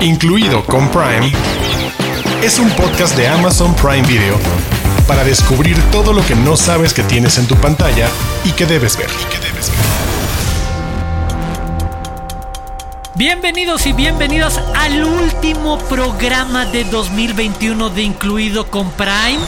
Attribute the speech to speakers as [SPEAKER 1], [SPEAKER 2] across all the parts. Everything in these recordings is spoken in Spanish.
[SPEAKER 1] incluido con Prime, es un podcast de Amazon Prime Video para descubrir todo lo que no sabes que tienes en tu pantalla y que debes ver.
[SPEAKER 2] Bienvenidos y bienvenidas al último programa de 2021 de Incluido con Prime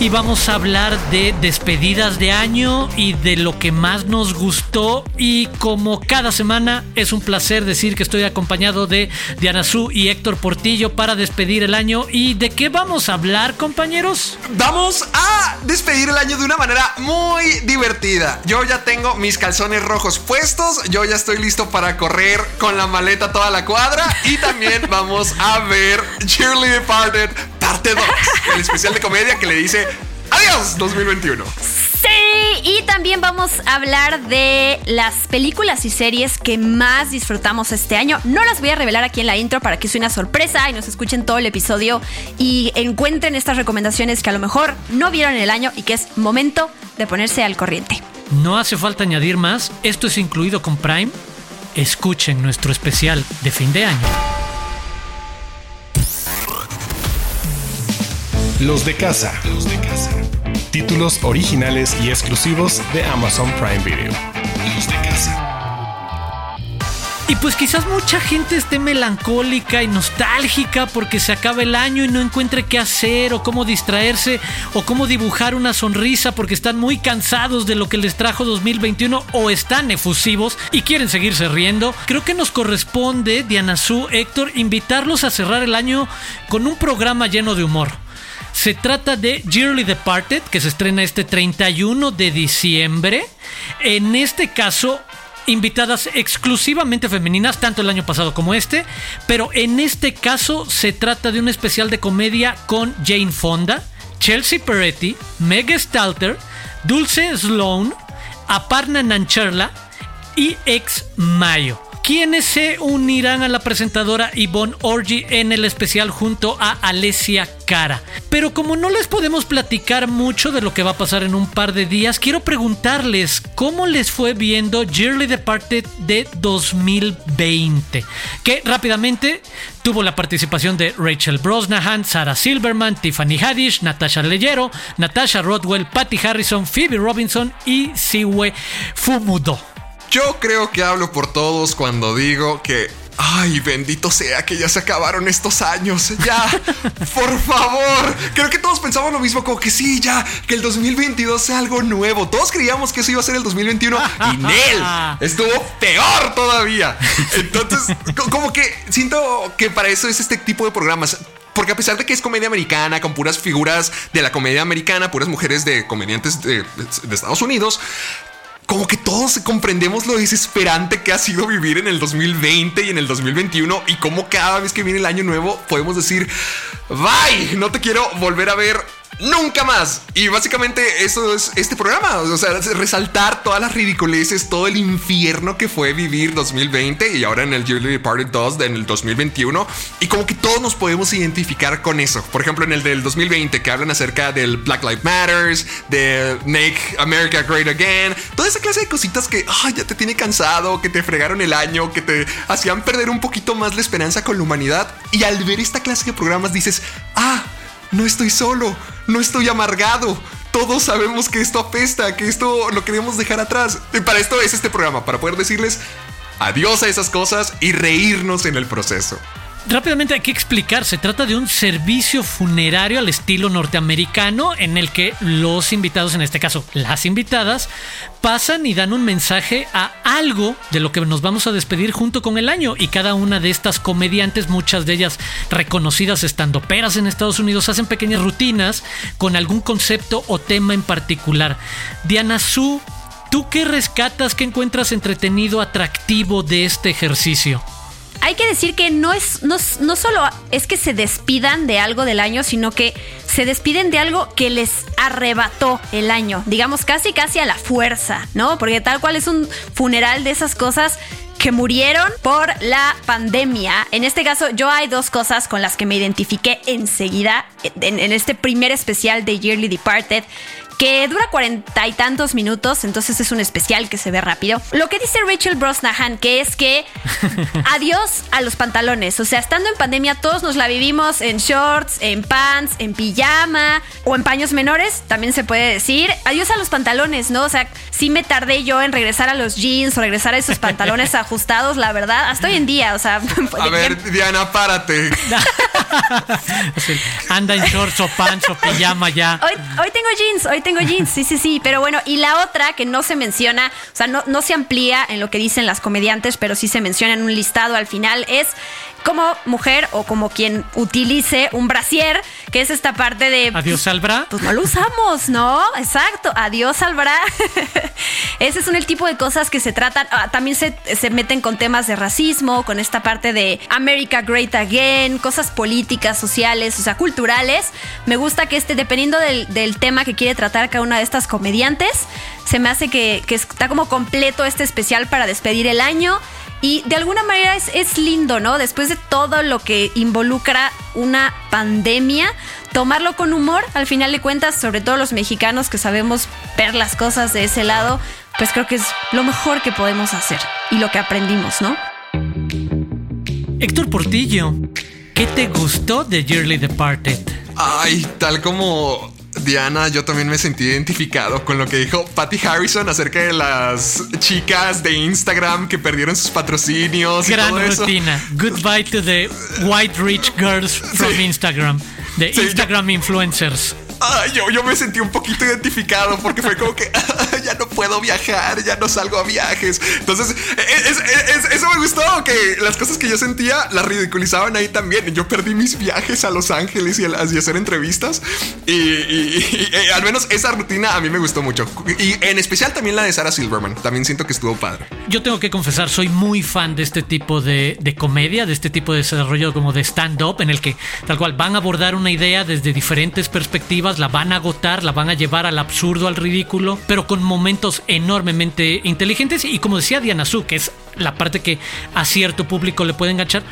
[SPEAKER 2] y vamos a hablar de despedidas de año y de lo que más nos gustó. Y como cada semana es un placer decir que estoy acompañado de Diana Su y Héctor Portillo para despedir el año. ¿Y de qué vamos a hablar, compañeros?
[SPEAKER 3] Vamos a despedir el año de una manera muy divertida. Yo ya tengo mis calzones rojos puestos, yo ya estoy listo para correr con la maleta toda la cuadra y también vamos a ver Cheerly Departed parte 2, el especial de comedia que le dice adiós 2021.
[SPEAKER 4] Sí, y también vamos a hablar de las películas y series que más disfrutamos este año. No las voy a revelar aquí en la intro para que sea una sorpresa y nos escuchen todo el episodio y encuentren estas recomendaciones que a lo mejor no vieron en el año y que es momento de ponerse al corriente.
[SPEAKER 2] No hace falta añadir más, esto es incluido con Prime. Escuchen nuestro especial de fin de año.
[SPEAKER 1] Los de casa. Títulos originales y exclusivos de Amazon Prime Video. Los de casa.
[SPEAKER 2] Y pues quizás mucha gente esté melancólica y nostálgica porque se acaba el año y no encuentre qué hacer o cómo distraerse o cómo dibujar una sonrisa porque están muy cansados de lo que les trajo 2021 o están efusivos y quieren seguirse riendo. Creo que nos corresponde, Diana Su, Héctor, invitarlos a cerrar el año con un programa lleno de humor. Se trata de Dearly Departed, que se estrena este 31 de diciembre. En este caso, invitadas exclusivamente femeninas, tanto el año pasado como este, pero en este caso se trata de un especial de comedia con Jane Fonda, Chelsea Peretti, Meg Stalter, Dulce Sloan, Aparna Nancherla y Ex Mayo quienes se unirán a la presentadora Yvonne Orgy en el especial junto a Alessia Cara. Pero como no les podemos platicar mucho de lo que va a pasar en un par de días, quiero preguntarles cómo les fue viendo Dearly Departed de 2020, que rápidamente tuvo la participación de Rachel Brosnahan, Sarah Silverman, Tiffany Haddish, Natasha Leyero, Natasha Rodwell, Patty Harrison, Phoebe Robinson y Siwe Fumudo.
[SPEAKER 3] Yo creo que hablo por todos cuando digo que Ay, bendito sea que ya se acabaron estos años. Ya, por favor. Creo que todos pensamos lo mismo, como que sí, ya, que el 2022 sea algo nuevo. Todos creíamos que eso iba a ser el 2021 y Nel estuvo peor todavía. Entonces, como que siento que para eso es este tipo de programas. Porque a pesar de que es comedia americana, con puras figuras de la comedia americana, puras mujeres de comediantes de, de Estados Unidos, como que todos comprendemos lo desesperante que ha sido vivir en el 2020 y en el 2021 y cómo cada vez que viene el año nuevo podemos decir, bye, no te quiero volver a ver nunca más. Y básicamente eso es este programa. O sea, resaltar todas las ridiculeces, todo el infierno que fue vivir 2020 y ahora en el Yearly Departed 2 en el 2021. Y como que todos nos podemos identificar con eso. Por ejemplo, en el del 2020 que hablan acerca del Black Lives Matters, de Make America Great Again, toda esa clase de cositas que ya te tiene cansado, que te fregaron el año, que te hacían perder un poquito más la esperanza con la humanidad. Y al ver esta clase de programas dices, ah, no estoy solo, no estoy amargado. Todos sabemos que esto apesta, que esto lo queremos dejar atrás. Y para esto es este programa, para poder decirles adiós a esas cosas y reírnos en el proceso.
[SPEAKER 2] Rápidamente hay que explicar, se trata de un servicio funerario al estilo norteamericano en el que los invitados, en este caso las invitadas, pasan y dan un mensaje a algo de lo que nos vamos a despedir junto con el año y cada una de estas comediantes, muchas de ellas reconocidas estando peras en Estados Unidos, hacen pequeñas rutinas con algún concepto o tema en particular. Diana Su, ¿tú qué rescatas, qué encuentras entretenido, atractivo de este ejercicio?
[SPEAKER 4] Hay que decir que no es, no, no solo es que se despidan de algo del año, sino que se despiden de algo que les arrebató el año, digamos casi casi a la fuerza, ¿no? Porque tal cual es un funeral de esas cosas que murieron por la pandemia. En este caso, yo hay dos cosas con las que me identifiqué enseguida en, en este primer especial de Yearly Departed que dura cuarenta y tantos minutos, entonces es un especial que se ve rápido. Lo que dice Rachel Brosnahan, que es que adiós a los pantalones. O sea, estando en pandemia, todos nos la vivimos en shorts, en pants, en pijama o en paños menores, también se puede decir. Adiós a los pantalones, ¿no? O sea, sí me tardé yo en regresar a los jeans o regresar a esos pantalones ajustados, la verdad, hasta hoy en día, o sea.
[SPEAKER 3] A ver, Diana, párate.
[SPEAKER 2] Anda en shorts o pants o pijama ya.
[SPEAKER 4] Hoy, hoy tengo jeans, hoy tengo jeans, sí, sí, sí. Pero bueno, y la otra que no se menciona, o sea, no, no se amplía en lo que dicen las comediantes, pero sí se menciona en un listado al final, es como mujer o como quien utilice un brasier, que es esta parte de...
[SPEAKER 2] Adiós al bra.
[SPEAKER 4] Pues no lo usamos, ¿no? Exacto, adiós al bra. Ese son el tipo de cosas que se tratan. Ah, también se, se, meten con temas de racismo, con esta parte de America Great Again, cosas políticas, sociales, o sea, culturales. Me gusta que este, dependiendo del, del tema que quiere tratar cada una de estas comediantes, se me hace que, que está como completo este especial para despedir el año. Y de alguna manera es, es, lindo, ¿no? Después de todo lo que involucra una pandemia, tomarlo con humor, al final de cuentas, sobre todo los mexicanos que sabemos ver las cosas de ese lado, pues creo que es lo mejor que podemos hacer y lo que aprendimos, ¿no?
[SPEAKER 2] Héctor Portillo, ¿qué te gustó de Yearly Departed?
[SPEAKER 3] Ay, tal como Diana, yo también me sentí identificado con lo que dijo Patty Harrison acerca de las chicas de Instagram que perdieron sus patrocinios.
[SPEAKER 2] Gran
[SPEAKER 3] y todo eso.
[SPEAKER 2] rutina. Goodbye to the white rich girls from
[SPEAKER 3] Sí.
[SPEAKER 2] Instagram. The
[SPEAKER 3] Sí,
[SPEAKER 2] Instagram influencers.
[SPEAKER 3] Ah, yo, yo me sentí un poquito identificado porque fue como que ah, ya no puedo viajar, ya no salgo a viajes. Entonces, es- es- es- eso me gustó, que las cosas que yo sentía las ridiculizaban ahí también. Yo perdí mis viajes a Los Ángeles y hacer entrevistas. Y, y- y- al menos esa rutina a mí me gustó mucho. Y en especial también la de Sarah Silverman. También siento que estuvo padre.
[SPEAKER 2] Yo tengo que confesar, soy muy fan de este tipo de, de comedia, de este tipo de desarrollo como de stand-up, en el que tal cual van a abordar una idea desde diferentes perspectivas, la van a agotar, la van a llevar al absurdo, al ridículo, pero con momentos enormemente inteligentes. Y como decía Diana Su, que es la parte que a cierto público le puede enganchar,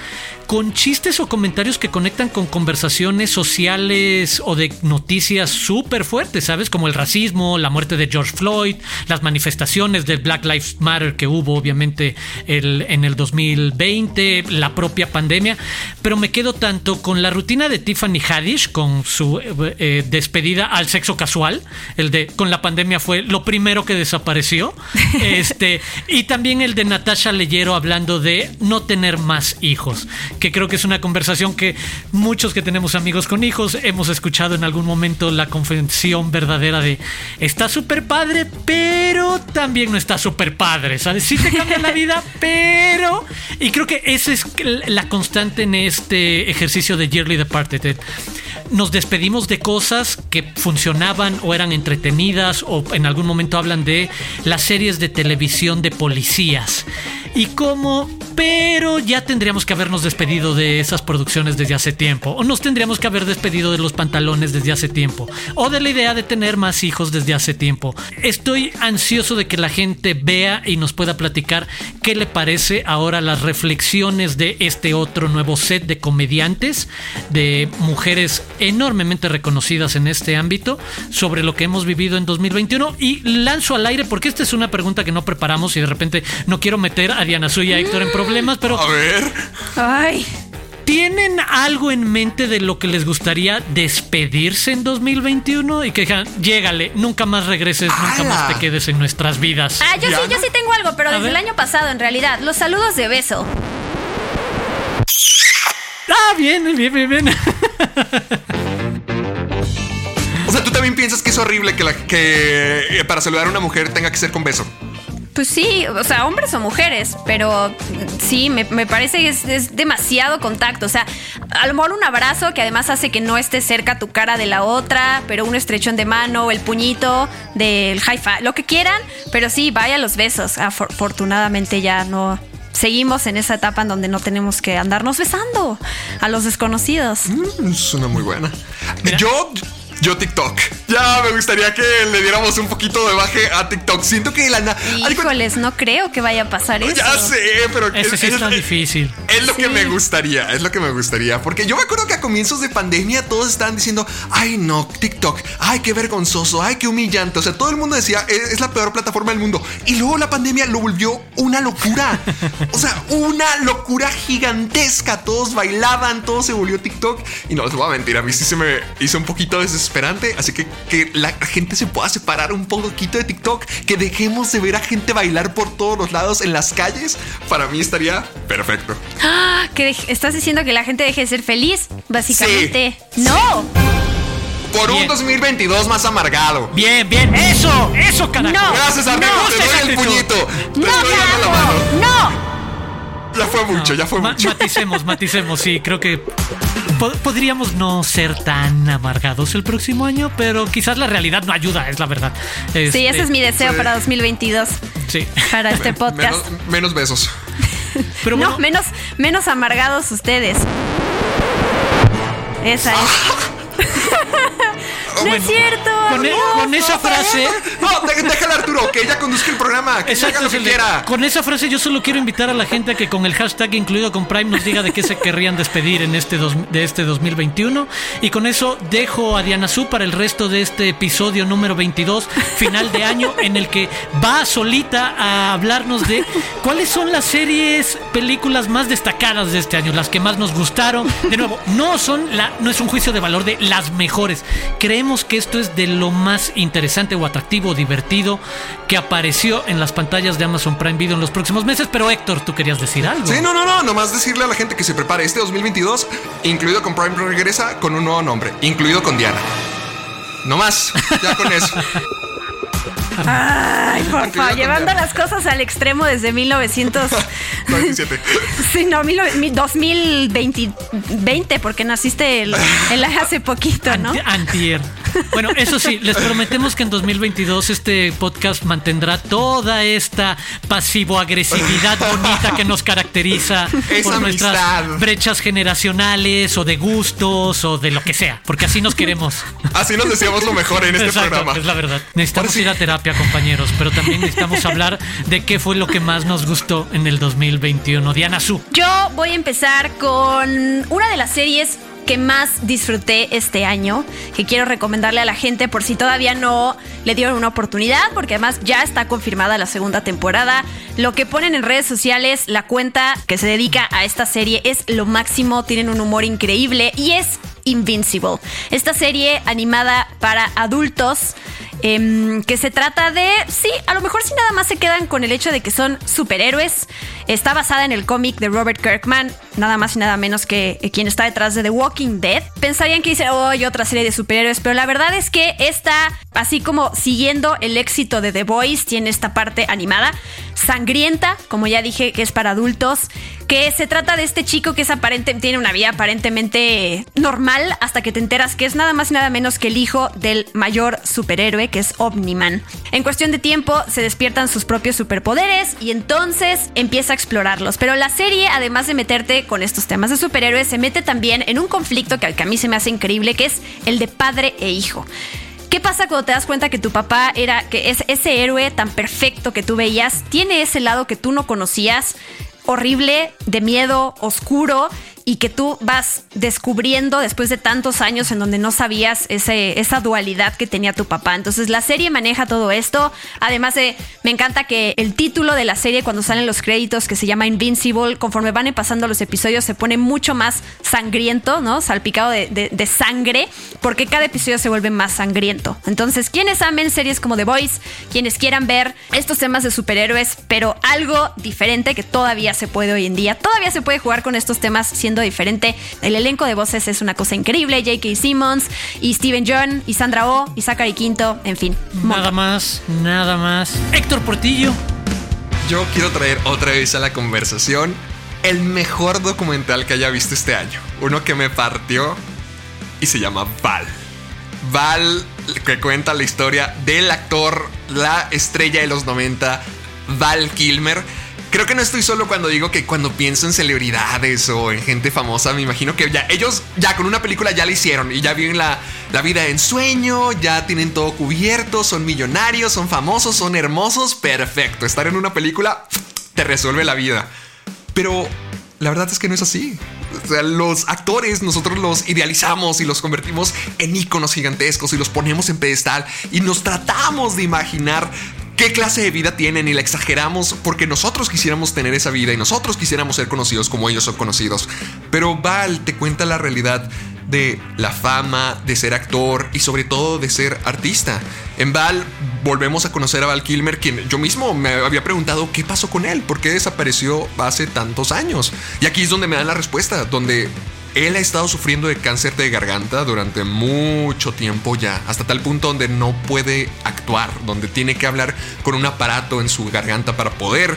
[SPEAKER 2] con chistes o comentarios que conectan con conversaciones sociales o de noticias súper fuertes, ¿sabes? Como el racismo, la muerte de George Floyd, las manifestaciones del Black Lives Matter que hubo obviamente el- en el 2020, la propia pandemia, pero me quedo tanto con la rutina de Tiffany Haddish, con su eh, eh, despedida al sexo casual, el de con la pandemia fue lo primero que desapareció, este, y también el de Natasha Leyero hablando de no tener más hijos, que creo que es una conversación que muchos que tenemos amigos con hijos hemos escuchado en algún momento la confesión verdadera de está súper padre, pero también no está súper padre, ¿sabes? Sí te cambia la vida, pero... Y creo que esa es la constante en este ejercicio de Yearly Departed. Nos despedimos de cosas que funcionaban o eran entretenidas o en algún momento hablan de las series de televisión de policías. Y cómo, pero ya tendríamos que habernos despedido de esas producciones desde hace tiempo. O nos tendríamos que haber despedido de los pantalones desde hace tiempo. O de la idea de tener más hijos desde hace tiempo. Estoy ansioso de que la gente vea y nos pueda platicar qué le parece ahora las reflexiones de este otro nuevo set de comediantes, de mujeres enormemente reconocidas en este ámbito, sobre lo que hemos vivido en 2021. Y lanzo al aire, porque esta es una pregunta que no preparamos y de repente no quiero meter a Diana Suya y a Héctor en problemas, pero
[SPEAKER 3] A ver.
[SPEAKER 4] Ay.
[SPEAKER 2] ¿Tienen algo en mente de lo que les gustaría despedirse en 2021? Y que digan, llégale, nunca más regreses, nunca más te quedes en nuestras vidas.
[SPEAKER 4] Ah, yo sí, yo sí tengo algo, pero
[SPEAKER 2] A
[SPEAKER 4] desde
[SPEAKER 2] ver.
[SPEAKER 4] el año pasado, en realidad. Los saludos de beso.
[SPEAKER 2] Ah, bien, bien, bien, bien.
[SPEAKER 3] O sea, tú también piensas que es horrible que, la, que eh, para saludar a una mujer tenga que ser con beso.
[SPEAKER 4] Pues sí, o sea, hombres o mujeres, pero sí, me, me parece que es, es demasiado contacto. O sea, a lo mejor un abrazo que además hace que no esté cerca tu cara de la otra, pero un estrechón de mano, el puñito del high five, lo que quieran, pero sí, vaya los besos. Afor- Afortunadamente ya no seguimos en esa etapa en donde no tenemos que andarnos besando a los desconocidos.
[SPEAKER 3] Mm, Es una muy buena.
[SPEAKER 2] Mira.
[SPEAKER 3] Yo Yo TikTok. Ya me gustaría que le diéramos un poquito de baje a TikTok. Siento que la...
[SPEAKER 4] Híjoles, no creo que vaya a pasar eso.
[SPEAKER 3] Ya sé, pero...
[SPEAKER 2] Ese sí es, difícil.
[SPEAKER 3] Es lo que me gustaría, es lo que me gustaría. Porque yo me acuerdo que a comienzos de pandemia todos estaban diciendo, ay no, TikTok, ay qué vergonzoso, ay qué humillante. O sea, todo el mundo decía, es la peor plataforma del mundo. Y luego la pandemia lo volvió una locura. O sea, una locura gigantesca. Todos bailaban, todo se volvió TikTok. Y no les voy a mentir, a mí sí se me hizo un poquito desesperante. Así que que la gente se pueda separar un poquito de TikTok, que dejemos de ver a gente bailar por todos los lados en las calles, para mí estaría perfecto.
[SPEAKER 4] Ah, que estás diciendo que la gente deje de ser feliz, básicamente. No.
[SPEAKER 3] Por un 2022 más amargado.
[SPEAKER 2] Bien, bien. Eso, eso, carajo.
[SPEAKER 3] No, Gracias, amigo. te doy el puñito. Te
[SPEAKER 4] no,
[SPEAKER 3] estoy dando la mano.
[SPEAKER 4] No.
[SPEAKER 3] Ya fue mucho, ya fue mucho.
[SPEAKER 2] Maticemos, maticemos. Sí, creo que podríamos no ser tan amargados el próximo año, pero quizás la realidad no ayuda, es la verdad.
[SPEAKER 4] sí, ese es mi deseo para 2022.
[SPEAKER 2] Sí.
[SPEAKER 4] Para este podcast.
[SPEAKER 3] Menos, besos.
[SPEAKER 4] Pero no, menos, menos amargados ustedes. Esa es. no es cierto.
[SPEAKER 2] Con, e- esa frase.
[SPEAKER 3] No, déjale Arturo, que ella conduzca el programa, que haga lo que quiera.
[SPEAKER 2] Con esa frase, yo solo quiero invitar a la gente a que con el hashtag incluido con Prime nos diga de qué se querrían despedir en este de este 2021. Y con eso dejo a Diana Su para el resto de este episodio número 22, final de año, en el que va solita a hablarnos de cuáles son las series, películas más destacadas de este año, las que más nos gustaron. De nuevo, no son la, no es un juicio de valor de las mejores. Creemos que esto es de lo más interesante o atractivo o divertido que apareció en las pantallas de Amazon Prime Video en los próximos meses. Pero Héctor, tú querías decir algo.
[SPEAKER 3] Sí, no, no, no. Nomás decirle a la gente que se prepare este 2022, incluido con Prime regresa con un nuevo nombre, incluido con Diana. No más, ya con eso.
[SPEAKER 4] Ay, por favor, llevando las cosas al extremo desde 1997. sí, no, 2020, porque naciste el, hace poquito, ¿no?
[SPEAKER 2] Antier. Bueno, eso sí, les prometemos que en 2022 este podcast mantendrá toda esta pasivo-agresividad bonita que nos caracteriza por nuestras brechas generacionales o de gustos o de lo que sea, porque así nos queremos.
[SPEAKER 3] Así nos deseamos lo mejor en este programa.
[SPEAKER 2] Es la verdad. Necesitamos ir a terapia, compañeros, pero también necesitamos hablar de qué fue lo que más nos gustó en el 2021. Diana Su.
[SPEAKER 4] Yo voy a empezar con una de las series que más disfruté este año, que quiero recomendarle a la gente por si todavía no le dieron una oportunidad, porque además ya está confirmada la segunda temporada. Lo que ponen en redes sociales, la cuenta que se dedica a esta serie es lo máximo, tienen un humor increíble y es Invincible. Esta serie animada para adultos Em, que se trata de, sí, a lo mejor si nada más se quedan con el hecho de que son superhéroes. Está basada en el cómic de Robert Kirkman, nada más y nada menos que quien está detrás de The Walking Dead. Pensarían que dice, otra serie de superhéroes, pero la verdad es que esta, así como siguiendo el éxito de The Boys, tiene esta parte animada, sangrienta, como ya dije, que es para adultos, que se trata de este chico que es aparente, tiene una vida aparentemente normal hasta que te enteras que es nada más y nada menos que el hijo del mayor superhéroe que es Omniman. En cuestión de tiempo se despiertan sus propios superpoderes y entonces empieza a explorarlos. Pero la serie, además de meterte con estos temas de superhéroes, se mete también en un conflicto que a mí se me hace increíble, que es el de padre e hijo. ¿Qué pasa cuando te das cuenta que tu papá era, que es ese héroe tan perfecto que tú veías, tiene ese lado que tú no conocías, horrible, de miedo, oscuro, y que tú vas descubriendo después de tantos años en donde no sabías ese, esa dualidad que tenía tu papá. Entonces la serie maneja todo esto. Además de, me encanta que el título de la serie cuando salen los créditos que se llama Invincible, conforme van pasando los episodios se pone mucho más sangriento, ¿no? Salpicado de, de sangre, porque cada episodio se vuelve más sangriento. Entonces, quienes amen series como The Voice, quienes quieran ver estos temas de superhéroes, pero algo diferente que todavía se puede hoy en día, todavía se puede jugar con estos temas siendo diferente. El elenco de voces es una cosa increíble. J.K. Simmons y Steven John y Sandra Oh y Zachary Quinto, en fin.
[SPEAKER 2] Nada más, nada más. Héctor Portillo.
[SPEAKER 3] Yo quiero traer otra vez a la conversación el mejor documental que haya visto este año. Uno que me partió y se llama Val. Val, que cuenta la historia del actor, la estrella de los 90, Val Kilmer creo que no estoy solo cuando digo que cuando pienso en celebridades o en gente famosa, me imagino que ya ellos ya con una película ya la hicieron y ya viven la la vida en sueño, ya tienen todo cubierto, son millonarios, son famosos, son hermosos, perfecto. Estar en una película te resuelve la vida. Pero la verdad es que no es así. O sea, los actores nosotros los idealizamos y los convertimos en íconos gigantescos y los ponemos en pedestal y nos tratamos de imaginar qué clase de vida tienen y la exageramos porque nosotros quisiéramos tener esa vida y nosotros quisiéramos ser conocidos como ellos son conocidos. Pero Val te cuenta la realidad de la fama, de ser actor y sobre todo de ser artista. En Val volvemos a conocer a Val Kilmer, quien yo mismo me había preguntado qué pasó con él, por qué desapareció hace tantos años. Y aquí es donde me dan la respuesta, donde él ha estado sufriendo de cáncer de garganta durante mucho tiempo ya, hasta tal punto donde no puede actuar, donde tiene que hablar con un aparato en su garganta para poder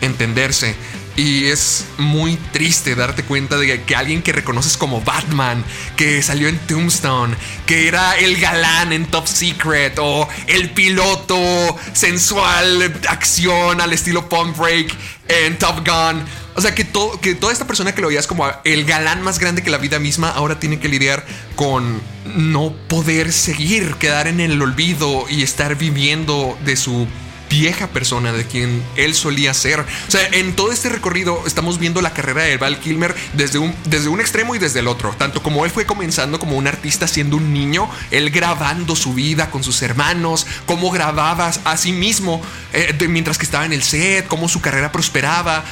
[SPEAKER 3] entenderse. Y es muy triste darte cuenta de que alguien que reconoces como Batman, que salió en Tombstone, que era el galán en Top Secret o el piloto sensual, acción al estilo Pump Break en Top Gun. O sea, que, todo, que toda esta persona que lo veías como el galán más grande que la vida misma, ahora tiene que lidiar con no poder seguir, quedar en el olvido y estar viviendo de su vieja persona de quien él solía ser. O sea, en todo este recorrido estamos viendo la carrera de Val Kilmer desde un, desde un extremo y desde el otro. Tanto como él fue comenzando como un artista siendo un niño, él grabando su vida con sus hermanos, cómo grababa a sí mismo eh, mientras que estaba en el set, cómo su carrera prosperaba.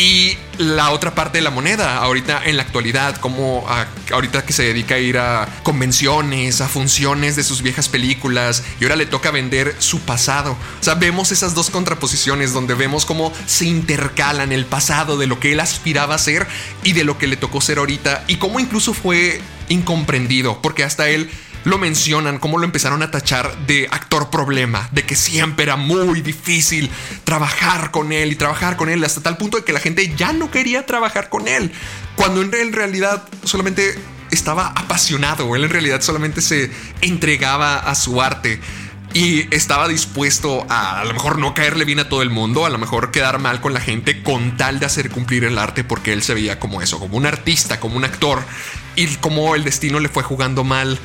[SPEAKER 3] Y la otra parte de la moneda, ahorita en la actualidad, como ahorita que se dedica a ir a convenciones, a funciones de sus viejas películas, y ahora le toca vender su pasado. O sea, vemos esas dos contraposiciones donde vemos cómo se intercalan el pasado de lo que él aspiraba a ser y de lo que le tocó ser ahorita, y cómo incluso fue incomprendido, porque hasta él lo mencionan, cómo lo empezaron a tachar de actor problema, de que siempre era muy difícil trabajar con él y trabajar con él hasta tal punto de que la gente ya no quería trabajar con él, cuando en realidad solamente estaba apasionado, él en realidad solamente se entregaba a su arte y estaba dispuesto a a lo mejor no caerle bien a todo el mundo, a lo mejor quedar mal con la gente con tal de hacer cumplir el arte porque él se veía como eso, como un artista, como un actor y como el destino le fue jugando mal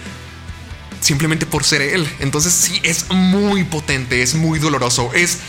[SPEAKER 3] simplemente por ser él. Entonces sí, es muy potente, es muy doloroso, es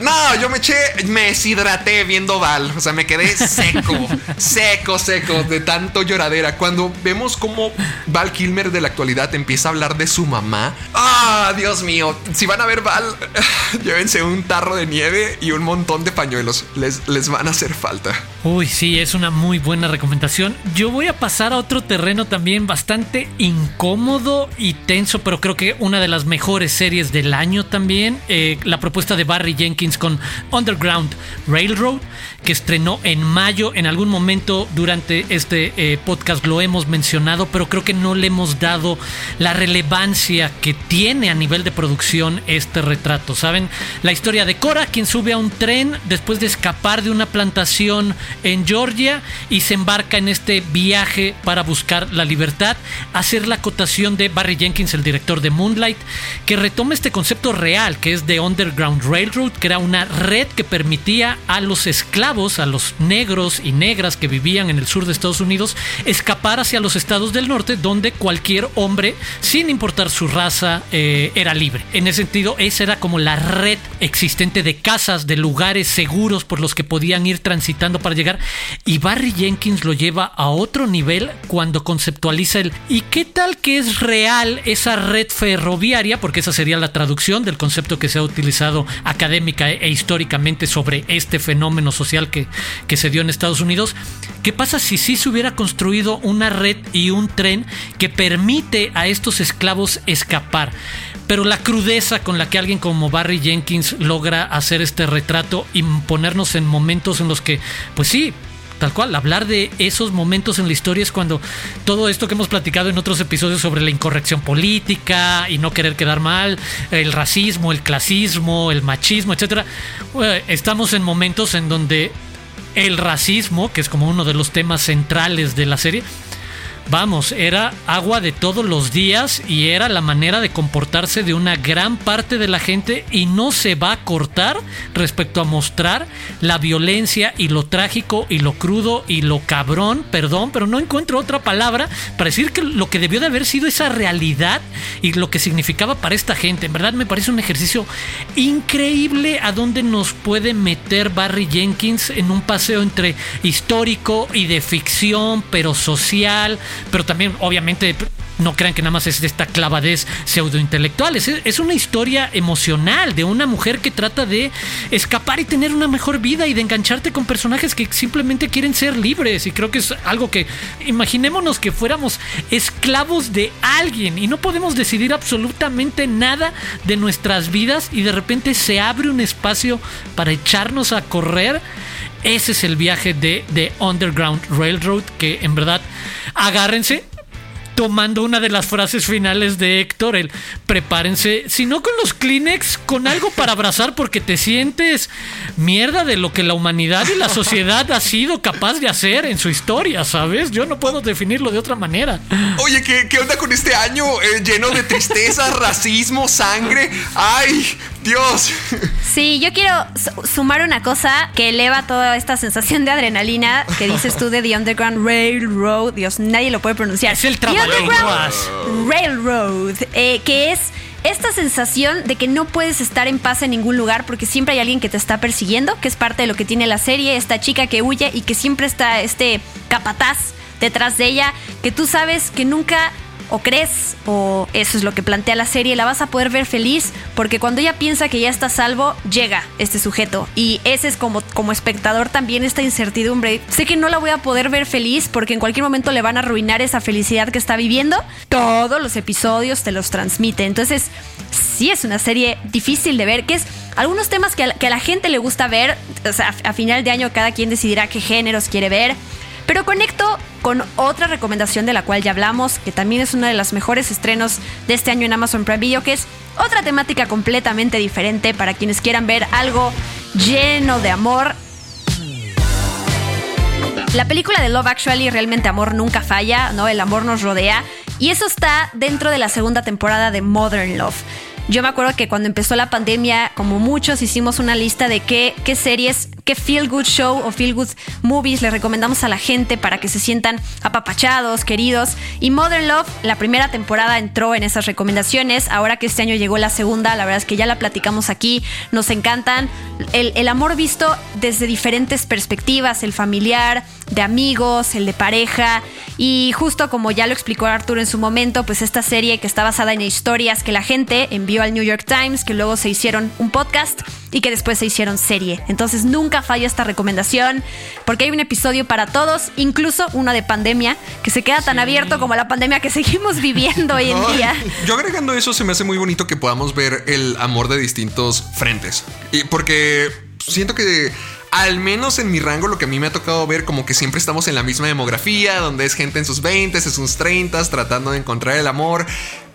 [SPEAKER 3] no, yo me eché, me deshidraté viendo Val. O sea, me quedé seco, seco, seco de tanto lloradera. Cuando vemos cómo Val Kilmer de la actualidad empieza a hablar de su mamá. Ah, Dios mío. Si van a ver Val, llévense un tarro de nieve y un montón de pañuelos. Les, les van a hacer falta.
[SPEAKER 2] Uy, sí, es una muy buena recomendación. Yo voy a pasar a otro terreno también bastante incómodo y tenso, pero creo que una de las mejores series del año también. Eh, la propuesta de Barry James con Underground Railroad, que estrenó en mayo. En algún momento durante este eh, podcast lo hemos mencionado, pero creo que no le hemos dado la relevancia que tiene a nivel de producción este retrato. ¿Saben? La historia de Cora, quien sube a un tren después de escapar de una plantación en Georgia y se embarca en este viaje para buscar la libertad. Hacer la acotación de Barry Jenkins, el director de Moonlight, que retoma este concepto real que es de Underground Railroad, que era una red que permitía a los a los negros y negras que vivían en el sur de Estados Unidos, escapar hacia los estados del norte, donde cualquier hombre, sin importar su raza, eh, era libre. En ese sentido, esa era como la red existente de casas, de lugares seguros por los que podían ir transitando para llegar. Y Barry Jenkins lo lleva a otro nivel cuando conceptualiza el ¿y qué tal que es real esa red ferroviaria? Porque esa sería la traducción del concepto que se ha utilizado académicamente e históricamente sobre este fenómeno social que, que se dio en Estados Unidos. ¿Qué pasa si sí se hubiera construido una red y un tren que permite a estos esclavos escapar? Pero la crudeza con la que alguien como Barry Jenkins logra hacer este retrato y ponernos en momentos en los que, pues sí, Tal cual, hablar de esos momentos en la historia es cuando todo esto que hemos platicado en otros episodios sobre la incorrección política y no querer quedar mal, el racismo, el clasismo, el machismo, etcétera, eh, estamos en momentos en donde el racismo, que es como uno de los temas centrales de la serie, vamos, era agua de todos los días y era la manera de comportarse de una gran parte de la gente y no se va a cortar respecto a mostrar la violencia y lo trágico y lo crudo y lo cabrón, perdón, pero no encuentro otra palabra para decir que lo que debió de haber sido esa realidad y lo que significaba para esta gente. En verdad me parece un ejercicio increíble a donde nos puede meter Barry Jenkins en un paseo entre histórico y de ficción, pero social, pero también obviamente no crean que nada más es de esta clavadez pseudointelectual. Es, es una historia emocional de una mujer que trata de escapar y tener una mejor vida y de engancharte con personajes que simplemente quieren ser libres. Y creo que es algo que imaginémonos que fuéramos esclavos de alguien y no podemos decidir absolutamente nada de nuestras vidas y de repente se abre un espacio para echarnos a correr. Ese es el viaje de, de Underground Railroad que en verdad agárrense tomando una de las frases finales de Héctor, el prepárense, si no con los Kleenex, con algo para abrazar porque te sientes mierda de lo que la humanidad y la sociedad ha sido capaz de hacer en su historia, ¿sabes? Yo no puedo definirlo de otra manera.
[SPEAKER 3] Oye, ¿qué, qué onda con este año eh, lleno de tristeza, racismo, sangre? ¡Ay! Dios.
[SPEAKER 4] Sí, yo quiero sumar una cosa que eleva toda esta sensación de adrenalina que dices tú de The Underground Railroad. Dios, nadie lo puede pronunciar.
[SPEAKER 2] Es el
[SPEAKER 4] The Underground Railroad, eh, que es esta sensación de que no puedes estar en paz en ningún lugar porque siempre hay alguien que te está persiguiendo, que es parte de lo que tiene la serie, esta chica que huye y que siempre está este capataz detrás de ella, que tú sabes que nunca o crees, o eso es lo que plantea la serie, la vas a poder ver feliz, porque cuando ella piensa que ya está salvo, llega este sujeto. Y ese es como, como espectador también esta incertidumbre. Sé que no la voy a poder ver feliz porque en cualquier momento le van a arruinar esa felicidad que está viviendo. Todos los episodios te los transmite. Entonces, sí es una serie difícil de ver, que es algunos temas que a, que a la gente le gusta ver. O sea, a final de año cada quien decidirá qué géneros quiere ver. Pero conecto con otra recomendación de la cual ya hablamos, que también es uno de los mejores estrenos de este año en Amazon Prime Video, que es otra temática completamente diferente para quienes quieran ver algo lleno de amor. La película de Love Actually realmente amor nunca falla, ¿no? El amor nos rodea y eso está dentro de la segunda temporada de Modern Love. Yo me acuerdo que cuando empezó la pandemia, como muchos, hicimos una lista de qué, qué series, qué feel good show o feel good movies le recomendamos a la gente para que se sientan apapachados, queridos. Y Modern Love, la primera temporada entró en esas recomendaciones. Ahora que este año llegó la segunda, la verdad es que ya la platicamos aquí, nos encantan. El, el amor visto desde diferentes perspectivas, el familiar, de amigos, el de pareja. Y justo como ya lo explicó Arturo en su momento, pues esta serie que está basada en historias que la gente envió al New York Times, que luego se hicieron un podcast y que después se hicieron serie. Entonces nunca falla esta recomendación porque hay un episodio para todos, incluso uno de pandemia, que se queda tan abierto como la pandemia que seguimos viviendo hoy en día.
[SPEAKER 3] Yo agregando eso se me hace muy bonito que podamos ver el amor de distintos frentes. Y porque siento que al menos en mi rango, lo que a mí me ha tocado ver, como que siempre estamos en la misma demografía, donde es gente en sus 20, en sus 30, tratando de encontrar el amor.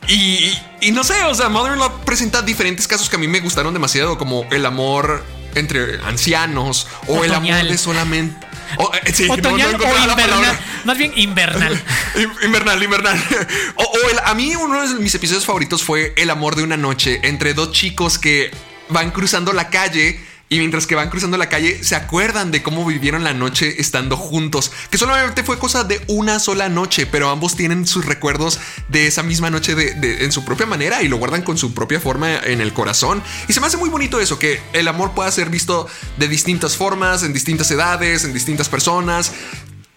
[SPEAKER 3] Y, y, no sé, o sea, Modern Love presenta diferentes casos que a mí me gustaron demasiado, como el amor entre ancianos o
[SPEAKER 2] Otoñal.
[SPEAKER 3] el amor de solamente. O, eh, sí, no- no
[SPEAKER 2] Otoñal o invernal. Más bien invernal.
[SPEAKER 3] In- Invernal, invernal. O, o el- a mí uno de mis episodios favoritos fue El amor de una noche entre dos chicos que van cruzando la calle y mientras que van cruzando la calle se acuerdan de cómo vivieron la noche estando juntos, que solamente fue cosa de una sola noche, pero ambos tienen sus recuerdos de esa misma noche de, en su propia manera y lo guardan con su propia forma en el corazón. Y se me hace muy bonito eso, que el amor pueda ser visto de distintas formas, en distintas edades, en distintas personas.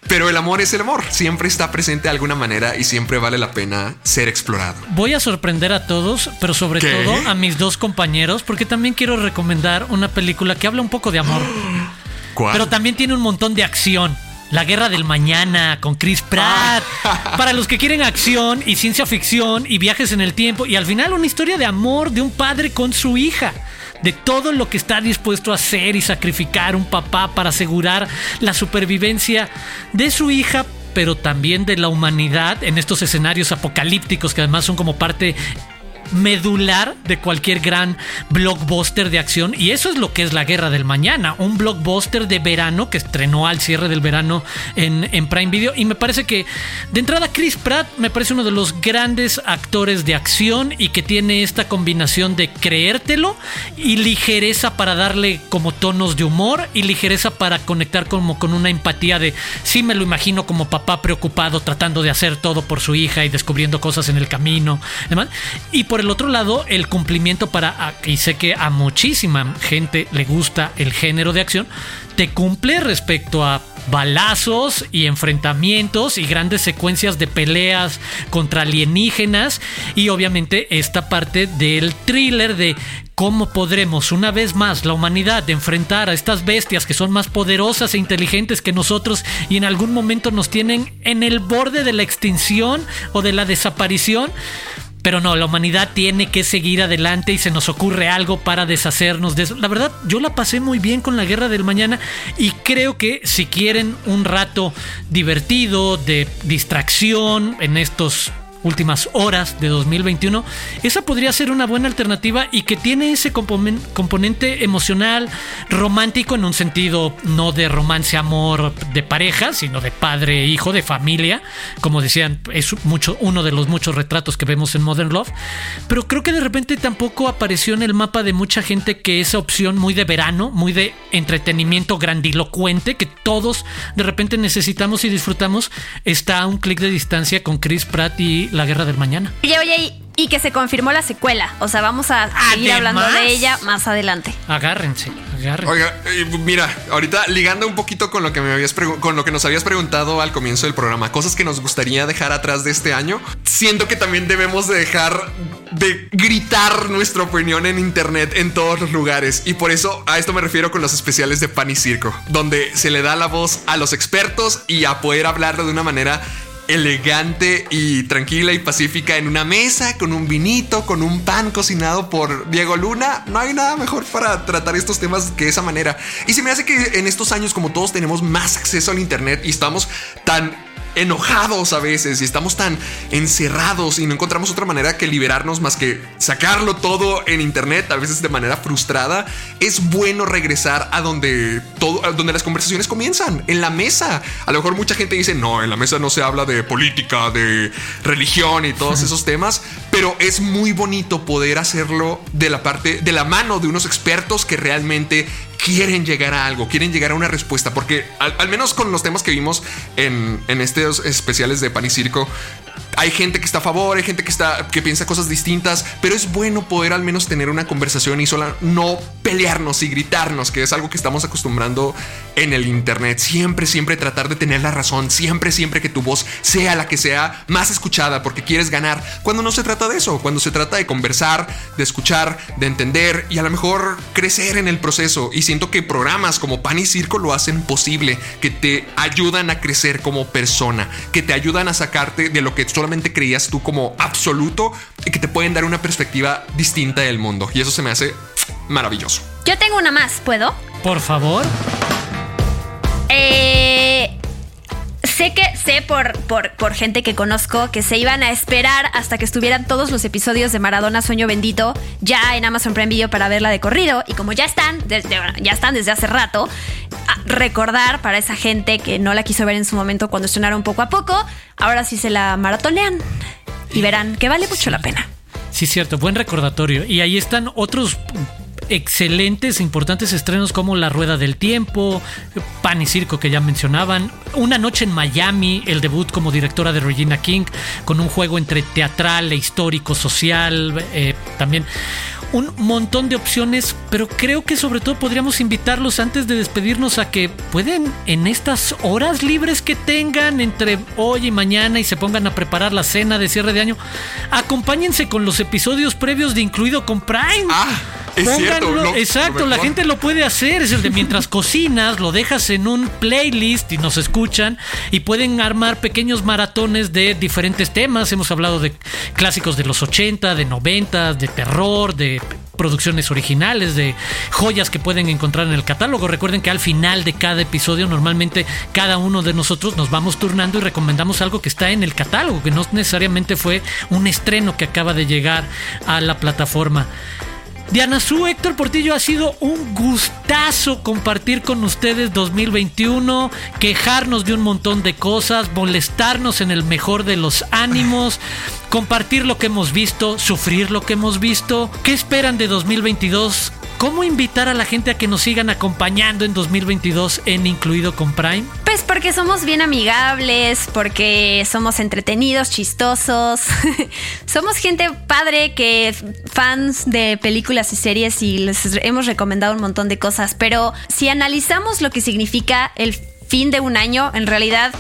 [SPEAKER 3] Pero el amor es el amor, siempre está presente de alguna manera y siempre vale la pena ser explorado.
[SPEAKER 2] Voy a sorprender a todos, pero sobre
[SPEAKER 3] ¿Qué?
[SPEAKER 2] todo a mis dos compañeros, porque también quiero recomendar una película que habla un poco de amor,
[SPEAKER 3] ¿Cuál?
[SPEAKER 2] pero también tiene un montón de acción. La Guerra del Mañana con Chris Pratt. Para los que quieren acción y ciencia ficción y viajes en el tiempo. Y al final una historia de amor de un padre con su hija. De todo lo que está dispuesto a hacer y sacrificar un papá para asegurar la supervivencia de su hija, pero también de la humanidad en estos escenarios apocalípticos que además son como parte medular de cualquier gran blockbuster de acción. Y eso es lo que es la guerra del mañana. Un blockbuster de verano que estrenó al cierre del verano en, en Prime Video. Y me parece que de entrada Chris Pratt me parece uno de los grandes actores de acción y que tiene esta combinación de creértelo y ligereza para darle como tonos de humor y ligereza para conectar como con una empatía de sí me lo imagino como papá preocupado tratando de hacer todo por su hija y descubriendo cosas en el camino. Y por el otro lado, el cumplimiento para, y sé que a muchísima gente le gusta el género de acción, te cumple respecto a balazos y enfrentamientos y grandes secuencias de peleas contra alienígenas y obviamente esta parte del thriller de cómo podremos una vez más la humanidad enfrentar a estas bestias que son más poderosas e inteligentes que nosotros y en algún momento nos tienen en el borde de la extinción o de la desaparición pero no, la humanidad tiene que seguir adelante y se nos ocurre algo para deshacernos de eso. La verdad, yo la pasé muy bien con la guerra del mañana y creo que si quieren un rato divertido, de distracción en estos últimas horas de 2021, esa podría ser una buena alternativa y que tiene ese componente emocional, romántico en un sentido no de romance, amor de pareja, sino de padre, hijo, de familia, como decían, es mucho, uno de los muchos retratos que vemos en Modern Love, pero creo que de repente tampoco apareció en el mapa de mucha gente que esa opción muy de verano, muy de entretenimiento grandilocuente, que todos de repente necesitamos y disfrutamos, está a un clic de distancia con Chris Pratt y la guerra del mañana.
[SPEAKER 4] Oye, oye, y que se confirmó la secuela. O sea, vamos a seguir hablando de ella más adelante.
[SPEAKER 2] Agárrense, agárrense.
[SPEAKER 3] Oiga, mira, ahorita ligando un poquito con lo que me habías con lo que nos habías preguntado al comienzo del programa, cosas que nos gustaría dejar atrás de este año. Siento que también debemos de dejar de gritar nuestra opinión en internet en todos los lugares. Y por eso a esto me refiero con los especiales de Pan y Circo, donde se le da la voz a los expertos y a poder hablarlo de una manera elegante y tranquila y pacífica en una mesa con un vinito, con un pan cocinado por Diego Luna. No hay nada mejor para tratar estos temas que esa manera. Y se me hace que en estos años, como todos tenemos más acceso al Internet y estamos tan enojados a veces y estamos tan encerrados y no encontramos otra manera que liberarnos más que sacarlo todo en internet, a veces de manera frustrada, es bueno regresar a donde todo, donde las conversaciones comienzan, en la mesa. A lo mejor mucha gente dice, no, en la mesa no se habla de política, de religión y todos esos temas, pero es muy bonito poder hacerlo de la parte, de la mano de unos expertos que realmente quieren llegar a algo, quieren llegar a una respuesta, porque al, menos con los temas que vimos en, en estos especiales de Pan y Circo, hay gente que está a favor, hay gente que está que piensa cosas distintas, pero es bueno poder al menos tener una conversación y sola no pelearnos y gritarnos, que es algo que estamos acostumbrando en el internet. Siempre, siempre tratar de tener la razón, siempre, siempre que tu voz sea la que sea más escuchada porque quieres ganar. Cuando no se trata de eso, cuando se trata de conversar, de escuchar, de entender y a lo mejor crecer en el proceso. Y siento que programas como Pan y Circo lo hacen posible, que te ayudan a crecer como persona, que te ayudan a sacarte de lo que solamente creías tú como absoluto y que te pueden dar una perspectiva distinta del mundo. Y eso se me hace maravilloso.
[SPEAKER 4] Yo tengo una más, ¿puedo?
[SPEAKER 2] Por favor.
[SPEAKER 4] Eh, sé que sé por, por, por, gente que conozco que se iban a esperar hasta que estuvieran todos los episodios de Maradona Sueño Bendito ya en Amazon Prime Video para verla de corrido. Y como ya están desde, ya están desde hace rato recordar para esa gente que no la quiso ver en su momento cuando estrenaron poco a poco ahora sí se la maratonean y verán que vale mucho la pena.
[SPEAKER 2] Sí cierto buen recordatorio. Y ahí están otros excelentes, importantes estrenos como La Rueda del Tiempo, Pan y Circo que ya mencionaban, Una Noche en Miami, el debut como directora de Regina King, con un juego entre teatral e histórico, social, eh, también un montón de opciones, pero creo que sobre todo podríamos invitarlos antes de despedirnos a que pueden en estas horas libres que tengan entre hoy y mañana y se pongan a preparar la cena de cierre de año, acompáñense con los episodios previos de Incluido con Prime.
[SPEAKER 3] Ah. Es cierto,
[SPEAKER 2] exacto, la gente lo puede hacer. Es el de mientras cocinas, lo dejas en un playlist y nos escuchan y pueden armar pequeños maratones de diferentes temas. Hemos hablado de clásicos de los 80, de 90, de terror, de producciones originales, de joyas que pueden encontrar en el catálogo. Recuerden que al final de cada episodio normalmente cada uno de nosotros nos vamos turnando y recomendamos algo que está en el catálogo, que no necesariamente fue un estreno que acaba de llegar a la plataforma. Diana Su, Héctor Portillo, ha sido un gustazo compartir con ustedes 2021, quejarnos de un montón de cosas, molestarnos en el mejor de los ánimos, compartir lo que hemos visto, sufrir lo que hemos visto. ¿Qué esperan de 2022? ¿Cómo invitar a la gente a que nos sigan acompañando en 2022 en Incluido con Prime?
[SPEAKER 4] Pues porque somos bien amigables, porque somos entretenidos, chistosos. somos gente padre que fans de películas y series y les hemos recomendado un montón de cosas, pero si analizamos lo que significa el fin de un año, en realidad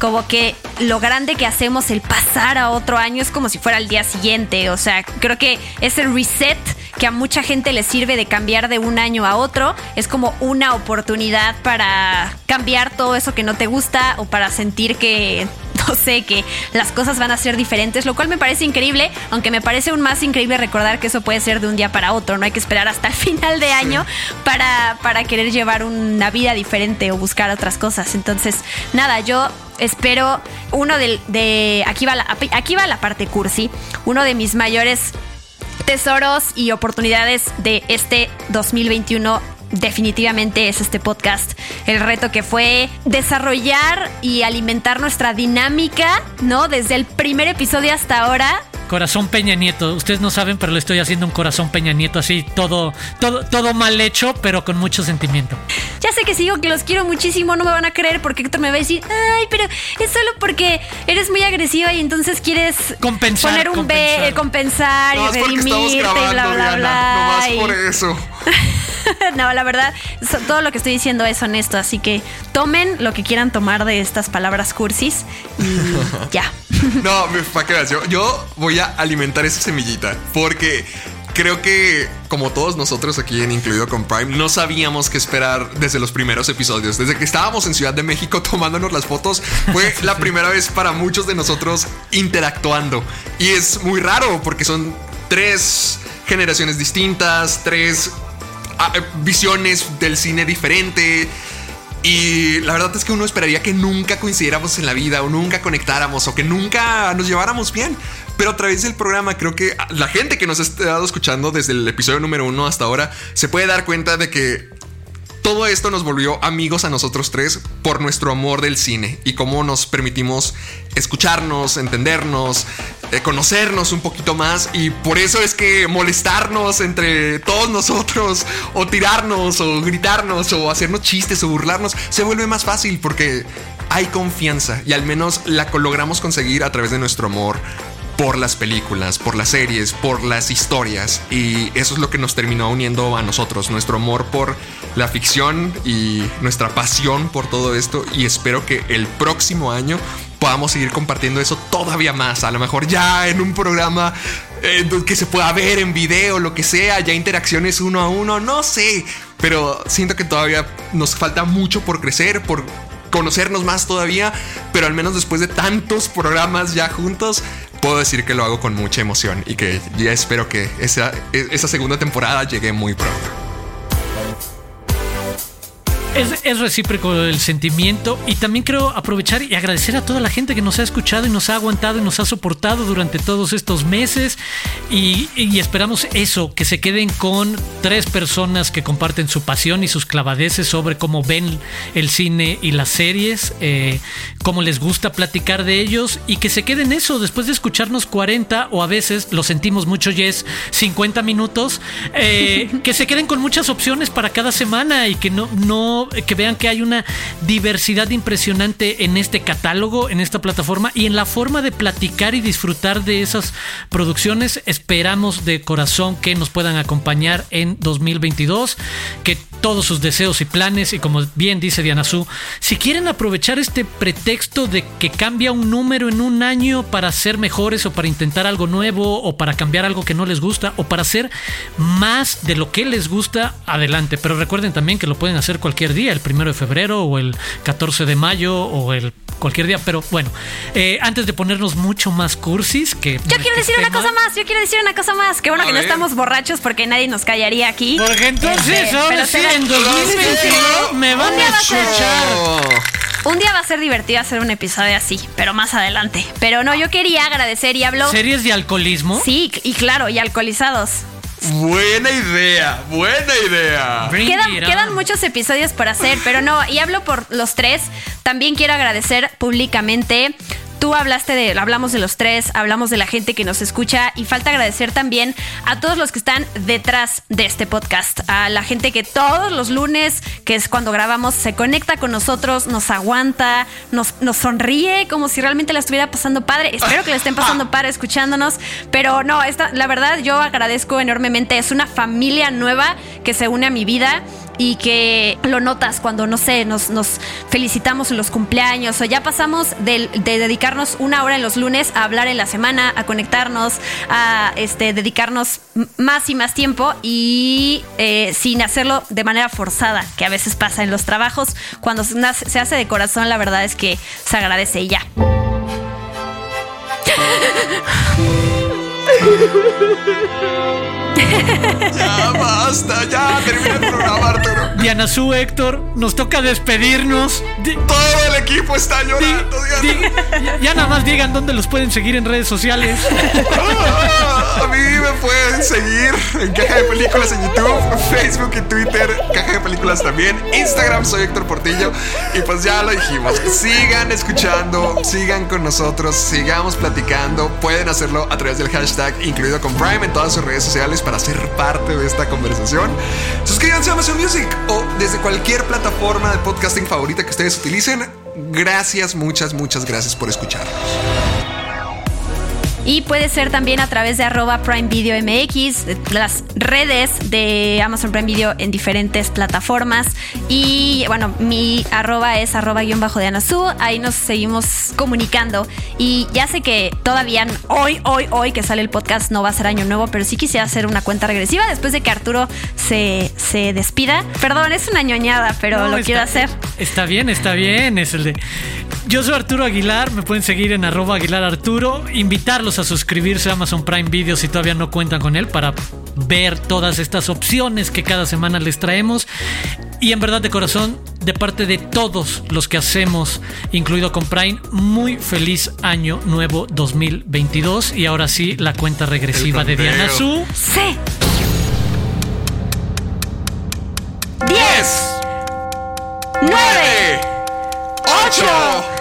[SPEAKER 4] como que lo grande que hacemos el pasar a otro año es como si fuera el día siguiente. O sea, creo que ese reset que a mucha gente le sirve de cambiar de un año a otro es como una oportunidad para cambiar todo eso que no te gusta o para sentir que no sé, que las cosas van a ser diferentes, lo cual me parece increíble, aunque me parece aún más increíble recordar que eso puede ser de un día para otro, no hay que esperar hasta el final de año para, para querer llevar una vida diferente o buscar otras cosas. Entonces, nada, yo espero uno de, aquí va la, aquí va la parte cursi, uno de mis mayores tesoros y oportunidades de este 2021 definitivamente es este podcast. El reto que fue desarrollar y alimentar nuestra dinámica, ¿no? Desde el primer episodio hasta ahora
[SPEAKER 2] Corazón Peña Nieto. Ustedes no saben, pero le estoy haciendo un corazón Peña Nieto así, todo, todo, todo mal hecho, pero con mucho sentimiento.
[SPEAKER 4] Ya sé que si digo que los quiero muchísimo, no me van a creer porque Héctor me va a decir, ay, pero es solo porque eres muy agresiva y entonces quieres
[SPEAKER 2] compensar,
[SPEAKER 4] poner un B, compensar y redimirte y bla, bla, bla.
[SPEAKER 3] No más por eso.
[SPEAKER 4] no, la verdad, todo lo que estoy diciendo es honesto, así que tomen lo que quieran tomar de estas palabras cursis y ya.
[SPEAKER 3] no, para que veas, yo, yo voy a alimentar esa semillita porque creo que como todos nosotros aquí en Incluido con Prime, no sabíamos qué esperar desde los primeros episodios. Desde que estábamos en Ciudad de México tomándonos las fotos, fue la primera vez para muchos de nosotros interactuando. Y es muy raro porque son tres generaciones distintas, tres eh, visiones del cine diferente. Y la verdad es que uno esperaría que nunca coincidiéramos en la vida o nunca conectáramos o que nunca nos lleváramos bien. Pero a través del programa creo que la gente que nos ha estado escuchando desde el episodio número uno hasta ahora se puede dar cuenta de que todo esto nos volvió amigos a nosotros tres por nuestro amor del cine y cómo nos permitimos escucharnos, entendernos, eh, conocernos un poquito más. Y por eso es que molestarnos entre todos nosotros o tirarnos o gritarnos o hacernos chistes o burlarnos se vuelve más fácil porque hay confianza y al menos la logramos conseguir a través de nuestro amor por las películas, por las series, por las historias. Y eso es lo que nos terminó uniendo a nosotros, nuestro amor por la ficción y nuestra pasión por todo esto. Y espero que el próximo año podamos seguir compartiendo eso todavía más. A lo mejor ya en un programa eh, que se pueda ver en video, lo que sea, ya interacciones uno a uno, no sé. Pero siento que todavía nos falta mucho por crecer, por conocernos más todavía, pero al menos después de tantos programas ya juntos, puedo decir que lo hago con mucha emoción y que ya espero que esa, esa segunda temporada llegue muy pronto.
[SPEAKER 2] Es, recíproco el sentimiento y también creo aprovechar y agradecer a toda la gente que nos ha escuchado y nos ha aguantado y nos ha soportado durante todos estos meses. Y, esperamos eso, que se queden con tres personas que comparten su pasión y sus clavadeces sobre cómo ven el cine y las series, eh, cómo les gusta platicar de ellos y que se queden eso después de escucharnos 40 o a veces lo sentimos mucho y es 50 minutos, eh, que se queden con muchas opciones para cada semana y que no, no que vean que hay una diversidad impresionante en este catálogo, en esta plataforma y en la forma de platicar y disfrutar de esas producciones. Esperamos de corazón que nos puedan acompañar en 2022, que todos sus deseos y planes y como bien dice Diana Su, si quieren aprovechar este pretexto de que cambia un número en un año para ser mejores o para intentar algo nuevo o para cambiar algo que no les gusta o para hacer más de lo que les gusta, adelante. Pero recuerden también que lo pueden hacer cualquier cualquier día, el primero de febrero o el 14 de mayo o el cualquier día. Pero bueno, eh, antes de ponernos mucho más cursis, que.
[SPEAKER 4] Yo quiero decir una cosa más, yo quiero decir una cosa más. Qué bueno
[SPEAKER 3] A
[SPEAKER 4] que no estamos borrachos porque nadie nos callaría aquí.
[SPEAKER 2] Porque entonces
[SPEAKER 4] Este,
[SPEAKER 2] ahora sí, en 2022 me van
[SPEAKER 4] Un día
[SPEAKER 2] a
[SPEAKER 4] va a ser-
[SPEAKER 2] escuchar.
[SPEAKER 4] Un día va a ser divertido hacer un episodio así, pero más adelante. Pero no, yo quería agradecer y hablo.
[SPEAKER 2] ¿Series de alcoholismo?
[SPEAKER 4] Sí, y claro, y alcoholizados.
[SPEAKER 3] Buena idea, buena idea.
[SPEAKER 4] Quedan, muchos episodios por hacer, pero no, y hablo por los tres. También quiero agradecer públicamente. Tú hablaste de, hablamos de los tres, hablamos de la gente que nos escucha y falta agradecer también a todos los que están detrás de este podcast, a la gente que todos los lunes, que es cuando grabamos, se conecta con nosotros, nos aguanta, nos, nos sonríe como si realmente la estuviera pasando padre. Espero que le estén pasando padre escuchándonos, pero no, esta, la verdad yo agradezco enormemente, es una familia nueva que se une a mi vida y que lo notas cuando, no sé, nos, nos felicitamos en los cumpleaños o ya pasamos de, dedicarnos una hora en los lunes a hablar en la semana, a conectarnos, a este, dedicarnos más y más tiempo y eh, sin hacerlo de manera forzada, que a veces pasa en los trabajos. Cuando se hace de corazón, la verdad es que se agradece y ya.
[SPEAKER 3] Ya basta, ya termina el programa, Arturo.
[SPEAKER 2] Diana Su, Héctor, nos toca despedirnos. Di-
[SPEAKER 3] Todo el equipo está
[SPEAKER 2] di-
[SPEAKER 3] llorando.
[SPEAKER 2] di-
[SPEAKER 3] Diana.
[SPEAKER 2] ya, ya nada más digan dónde los pueden seguir en redes sociales.
[SPEAKER 3] Ah, A mí me pueden seguir en Caja de Películas en YouTube, Facebook y Twitter, Caja de Películas también, Instagram soy Héctor Portillo y pues ya lo dijimos, sigan escuchando, sigan con nosotros, sigamos platicando, pueden hacerlo a través del hashtag incluido con Prime en todas sus redes sociales para ser parte de esta conversación. Suscríbanse a Amazon Music o desde cualquier plataforma de podcasting favorita que ustedes utilicen. Gracias, muchas, muchas gracias por escucharnos.
[SPEAKER 4] Y puede ser también a través de arroba Prime Video MX, las redes de Amazon Prime Video en diferentes plataformas. Y bueno, mi arroba es arroba guion bajo de Anazú. Ahí nos seguimos comunicando. Y ya sé que todavía hoy, hoy, hoy que sale el podcast no va a ser año nuevo, pero sí quisiera hacer una cuenta regresiva después de que Arturo se, se despida. Perdón, es una ñoñada, pero
[SPEAKER 2] No,
[SPEAKER 4] lo
[SPEAKER 2] está-
[SPEAKER 4] quiero hacer.
[SPEAKER 2] Está bien, está bien. Es el de. Yo soy Arturo Aguilar, me pueden seguir en arroba Aguilar Arturo. Invitarlos a suscribirse a Amazon Prime Video si todavía no cuentan con él para ver todas estas opciones que cada semana les traemos. Y en verdad de corazón, de parte de todos los que hacemos, incluido con Prime, muy feliz año nuevo 2022. Y ahora sí, la cuenta regresiva de. Diana Su.
[SPEAKER 4] Sí.
[SPEAKER 3] 叫.